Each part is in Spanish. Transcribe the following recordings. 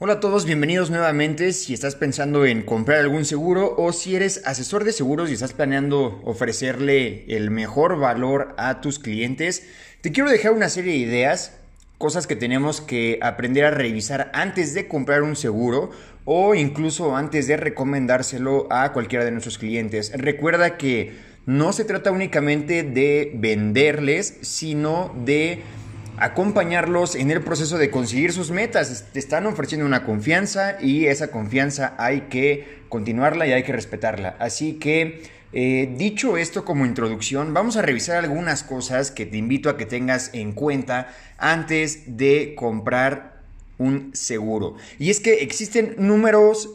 Hola a todos, bienvenidos nuevamente. Si estás pensando en comprar algún seguro o si eres asesor de seguros y estás planeando ofrecerle el mejor valor a tus clientes, te quiero dejar una serie de ideas, cosas que tenemos que aprender a revisar antes de comprar un seguro o incluso antes de recomendárselo a cualquiera de nuestros clientes. Recuerda que no se trata únicamente de venderles, sino de acompañarlos en el proceso de conseguir sus metas. Te están ofreciendo una confianza y esa confianza hay que continuarla y hay que respetarla. Así que, eh, dicho esto como introducción, vamos a revisar algunas cosas que te invito a que tengas en cuenta antes de comprar un seguro. Y es que existen números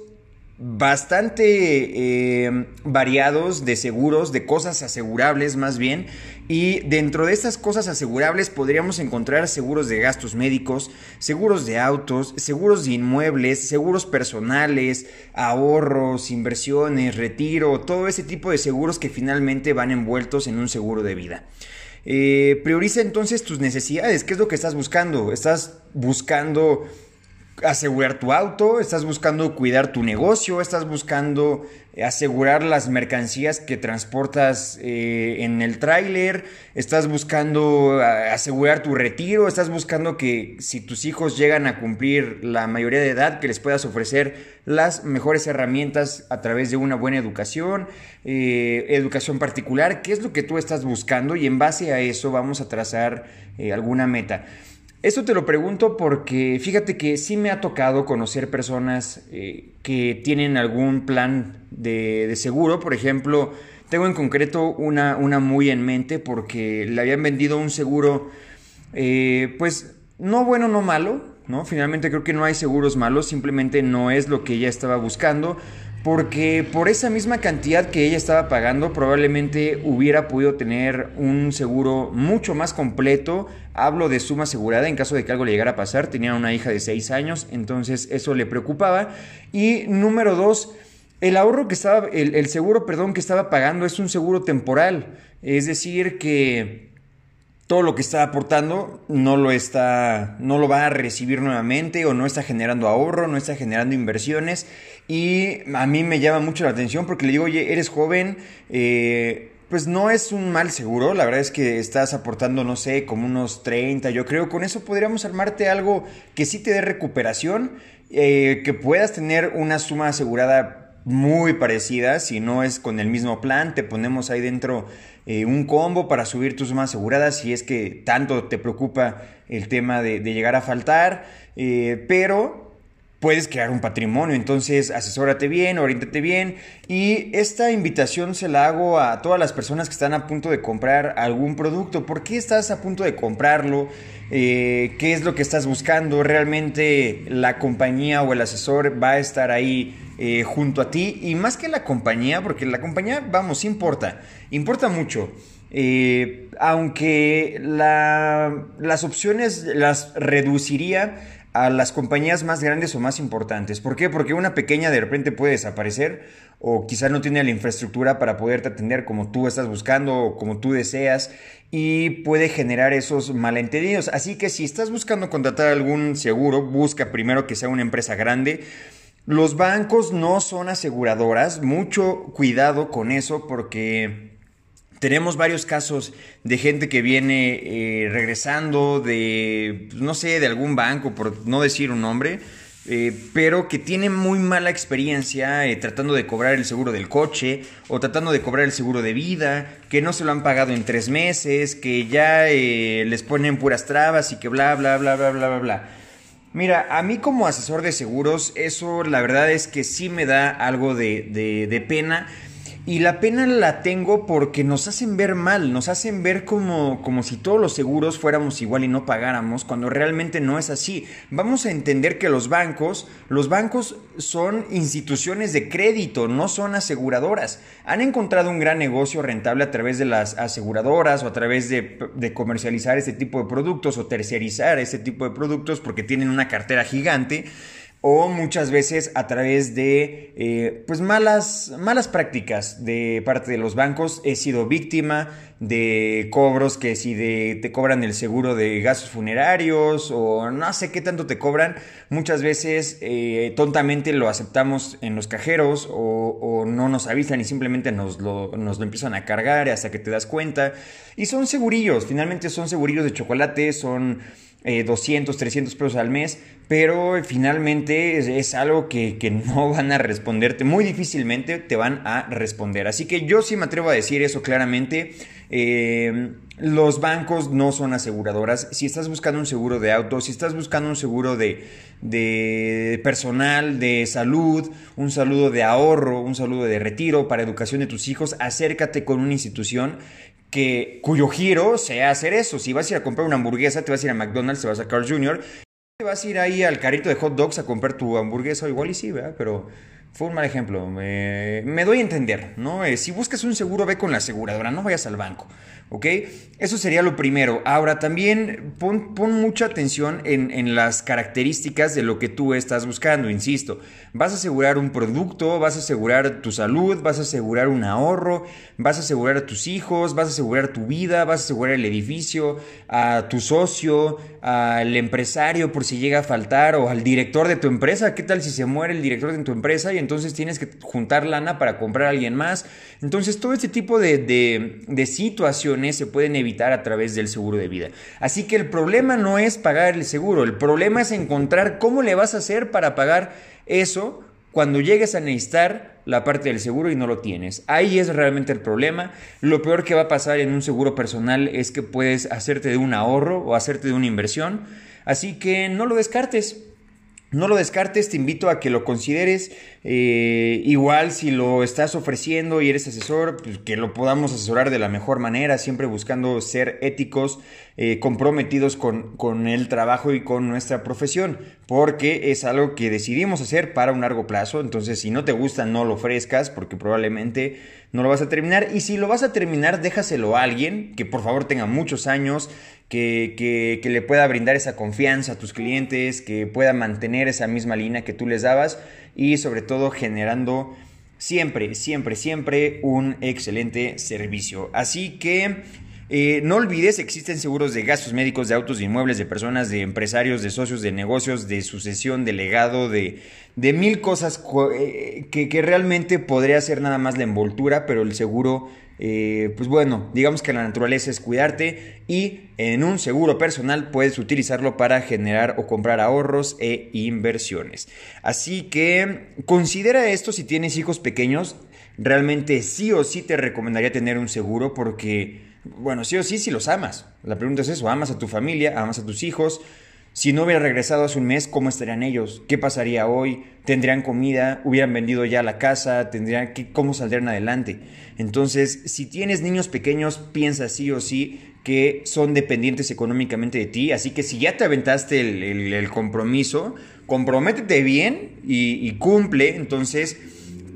bastante eh, variados de seguros, de cosas asegurables más bien. Y dentro de estas cosas asegurables podríamos encontrar seguros de gastos médicos, seguros de autos, seguros de inmuebles, seguros personales, ahorros, inversiones, retiro, todo ese tipo de seguros que finalmente van envueltos en un seguro de vida. Eh, prioriza entonces tus necesidades. ¿Qué es lo que estás buscando? ¿Estás buscando asegurar tu auto, estás buscando cuidar tu negocio, estás buscando asegurar las mercancías que transportas eh, en el tráiler, estás buscando asegurar tu retiro, estás buscando que si tus hijos llegan a cumplir la mayoría de edad, que les puedas ofrecer las mejores herramientas a través de una buena educación, eh, educación particular, qué es lo que tú estás buscando y en base a eso vamos a trazar eh, alguna meta. Esto te lo pregunto porque fíjate que sí me ha tocado conocer personas eh, que tienen algún plan de, seguro. Por ejemplo, tengo en concreto una, una, muy en mente porque le habían vendido un seguro, eh, pues no bueno, no malo, ¿no? Finalmente creo que no hay seguros malos, simplemente no es lo que ella estaba buscando porque por esa misma cantidad que ella estaba pagando probablemente hubiera podido tener un seguro mucho más completo. Hablo de suma asegurada en caso de que algo le llegara a pasar. Tenía una hija de 6 años, entonces eso le preocupaba. Y número 2, el ahorro que estaba, el seguro, perdón, que estaba pagando es un seguro temporal. Es decir, que todo lo que está aportando no lo está, no lo va a recibir nuevamente o no está generando ahorro, no está generando inversiones. Y a mí me llama mucho la atención porque le digo, oye, eres joven, eh, pues no es un mal seguro, la verdad es que estás aportando, no sé, como unos 30, yo creo, con eso podríamos armarte algo que sí te dé recuperación, eh, que puedas tener una suma asegurada muy parecidas, si no es con el mismo plan, te ponemos ahí dentro eh, un combo para subir tus sumas aseguradas si es que tanto te preocupa el tema de, llegar a faltar, eh, pero puedes crear un patrimonio. Entonces, asesórate bien, orientate bien. Y esta invitación se la hago a todas las personas que están a punto de comprar algún producto. ¿Por qué estás a punto de comprarlo? Eh, ¿Qué es lo que estás buscando? ¿Realmente la compañía o el asesor va a estar ahí eh, junto a ti? Y más que la compañía, porque la compañía, vamos, importa. Importa mucho. Eh, aunque las opciones las reduciría a las compañías más grandes o más importantes. ¿Por qué? Porque una pequeña de repente puede desaparecer o quizá no tiene la infraestructura para poderte atender como tú estás buscando o como tú deseas y puede generar esos malentendidos. Así que si estás buscando contratar algún seguro, busca primero que sea una empresa grande. Los bancos no son aseguradoras, mucho cuidado con eso porque tenemos varios casos de gente que viene eh, regresando de, pues, no sé, de algún banco, por no decir un nombre, eh, pero que tiene muy mala experiencia eh, tratando de cobrar el seguro del coche o tratando de cobrar el seguro de vida, que no se lo han pagado en tres meses, que ya les ponen puras trabas y que bla, bla, bla, bla, bla, bla, bla. Mira, a mí como asesor de seguros, eso la verdad es que sí me da algo de, de pena y la pena la tengo porque nos hacen ver mal, nos hacen ver como, como si todos los seguros fuéramos igual y no pagáramos, cuando realmente no es así. Vamos a entender que los bancos, los bancos son instituciones de crédito, no son aseguradoras. Han encontrado un gran negocio rentable a través de las aseguradoras o a través de, comercializar este tipo de productos o terciarizar este tipo de productos porque tienen una cartera gigante o muchas veces a través de eh, pues malas, malas prácticas de parte de los bancos. He sido víctima de cobros que si te cobran el seguro de gastos funerarios o no sé qué tanto te cobran, muchas veces eh, tontamente lo aceptamos en los cajeros o, no nos avisan y simplemente nos lo, nos lo empiezan a cargar hasta que te das cuenta. Y son segurillos, finalmente son segurillos de chocolate, son 200, eh, 300 pesos al mes, pero finalmente es, algo que, no van a responderte, muy difícilmente te van a responder. Así que yo sí me atrevo a decir eso claramente. Eh, los bancos no son aseguradoras. Si estás buscando un seguro de auto, si estás buscando un seguro de, de personal, de salud, un saludo de ahorro, un saludo de retiro para educación de tus hijos, acércate con una institución que, cuyo giro sea hacer eso. Si vas a ir a comprar una hamburguesa, te vas a ir a McDonald's, te vas a Carl Jr., te vas a ir ahí al carrito de hot dogs a comprar tu hamburguesa, igual y sí, ¿verdad? Pero fue un mal ejemplo. Me, doy a entender, ¿no? Eh, si buscas un seguro, ve con la aseguradora, no vayas al banco. ¿Ok? Eso sería lo primero. Ahora también pon, mucha atención en, las características de lo que tú estás buscando, insisto. Vas a asegurar un producto, vas a asegurar tu salud, vas a asegurar un ahorro, vas a asegurar a tus hijos, vas a asegurar tu vida, vas a asegurar el edificio, a tu socio, al empresario por si llega a faltar o al director de tu empresa. ¿Qué tal si se muere el director de tu empresa entonces tienes que juntar lana para comprar a alguien más? Entonces todo este tipo de, situaciones se pueden evitar a través del seguro de vida. Así que el problema no es pagar el seguro, el problema es encontrar cómo le vas a hacer para pagar eso cuando llegues a necesitar la parte del seguro y no lo tienes. Ahí es realmente el problema. Lo peor que va a pasar en un seguro personal es que puedes hacerte de un ahorro o hacerte de una inversión. Así que no lo descartes. No lo descartes, te invito a que lo consideres. Eh, igual si lo estás ofreciendo y eres asesor, pues que lo podamos asesorar de la mejor manera, siempre buscando ser éticos, eh, comprometidos con, con, el trabajo y con nuestra profesión, porque es algo que decidimos hacer para un largo plazo. Entonces, si no te gusta, no lo ofrezcas, porque probablemente no lo vas a terminar. Y si lo vas a terminar, déjaselo a alguien que por favor tenga muchos años, que, le pueda brindar esa confianza a tus clientes, que pueda mantener esa misma línea que tú les dabas y sobre todo generando siempre, siempre, siempre un excelente servicio. Así que eh, no olvides, existen seguros de gastos médicos, de autos, de inmuebles, de personas, de empresarios, de socios, de negocios, de sucesión, de legado, de, de mil cosas eh, que, que realmente podría ser nada más la envoltura, pero el seguro eh, pues bueno, digamos que la naturaleza es cuidarte y en un seguro personal puedes utilizarlo para generar o comprar ahorros e inversiones. Así que considera esto si tienes hijos pequeños, realmente sí o sí te recomendaría tener un seguro porque, bueno, sí o sí si los amas. La pregunta es eso, amas a tu familia, amas a tus hijos. Si no hubiera regresado hace un mes, ¿cómo estarían ellos? ¿Qué pasaría hoy? ¿Tendrían comida? ¿Hubieran vendido ya la casa? ¿Tendrían cómo saldrían adelante? Entonces, si tienes niños pequeños, piensa sí o sí que son dependientes económicamente de ti. Así que si ya te aventaste el, compromiso, comprométete bien y, cumple. Entonces,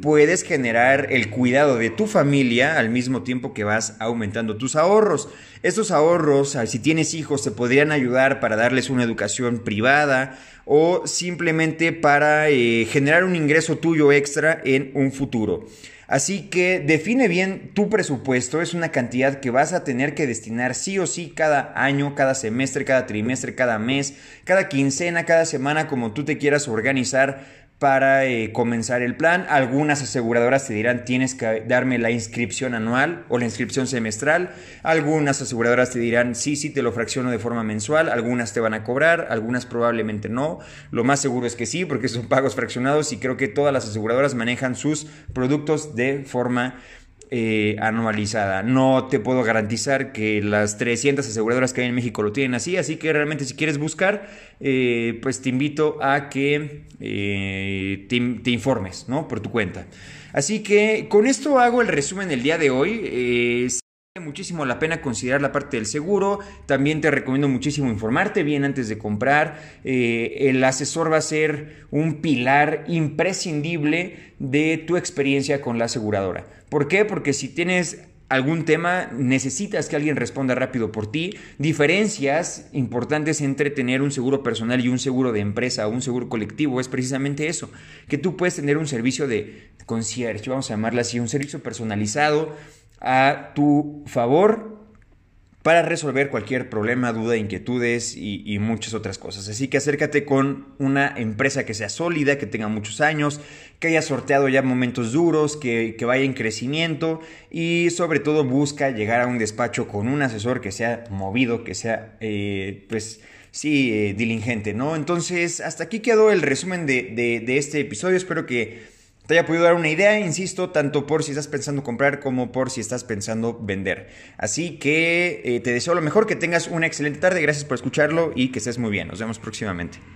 puedes generar el cuidado de tu familia al mismo tiempo que vas aumentando tus ahorros. Estos ahorros, si tienes hijos, te podrían ayudar para darles una educación privada o simplemente para eh, generar un ingreso tuyo extra en un futuro. Así que define bien tu presupuesto, es una cantidad que vas a tener que destinar sí o sí cada año, cada semestre, cada trimestre, cada mes, cada quincena, cada semana, como tú te quieras organizar para eh, comenzar el plan. Algunas aseguradoras te dirán tienes que darme la inscripción anual o la inscripción semestral. Algunas aseguradoras te dirán sí, sí, te lo fracciono de forma mensual. Algunas te van a cobrar, algunas probablemente no. Lo más seguro es que sí, porque son pagos fraccionados y creo que todas las aseguradoras manejan sus productos de forma eh, anualizada. No te puedo garantizar que las 300 aseguradoras que hay en México lo tienen así, así que realmente si quieres buscar, eh, pues te invito a que eh, te, informes, ¿no? Por tu cuenta. Así que con esto hago el resumen del día de hoy muchísimo la pena considerar la parte del seguro. También te recomiendo muchísimo informarte bien antes de comprar. Eh, el asesor va a ser un pilar imprescindible de tu experiencia con la aseguradora. ¿Por qué? Porque si tienes algún tema, necesitas que alguien responda rápido por ti. Diferencias importantes entre tener un seguro personal y un seguro de empresa o un seguro colectivo es precisamente eso, que tú puedes tener un servicio de concierge, vamos a llamarla así, un servicio personalizado a tu favor para resolver cualquier problema, duda, inquietudes y, muchas otras cosas. Así que acércate con una empresa que sea sólida, que tenga muchos años, que haya sorteado ya momentos duros, que, vaya en crecimiento y sobre todo busca llegar a un despacho con un asesor que sea movido, que sea eh, pues sí, eh, diligente, ¿no? Entonces, hasta aquí quedó el resumen de, de este episodio. Espero que te haya podido dar una idea, insisto, tanto por si estás pensando comprar como por si estás pensando vender. Así que eh, te deseo lo mejor, que tengas una excelente tarde, gracias por escucharlo y que estés muy bien. Nos vemos próximamente.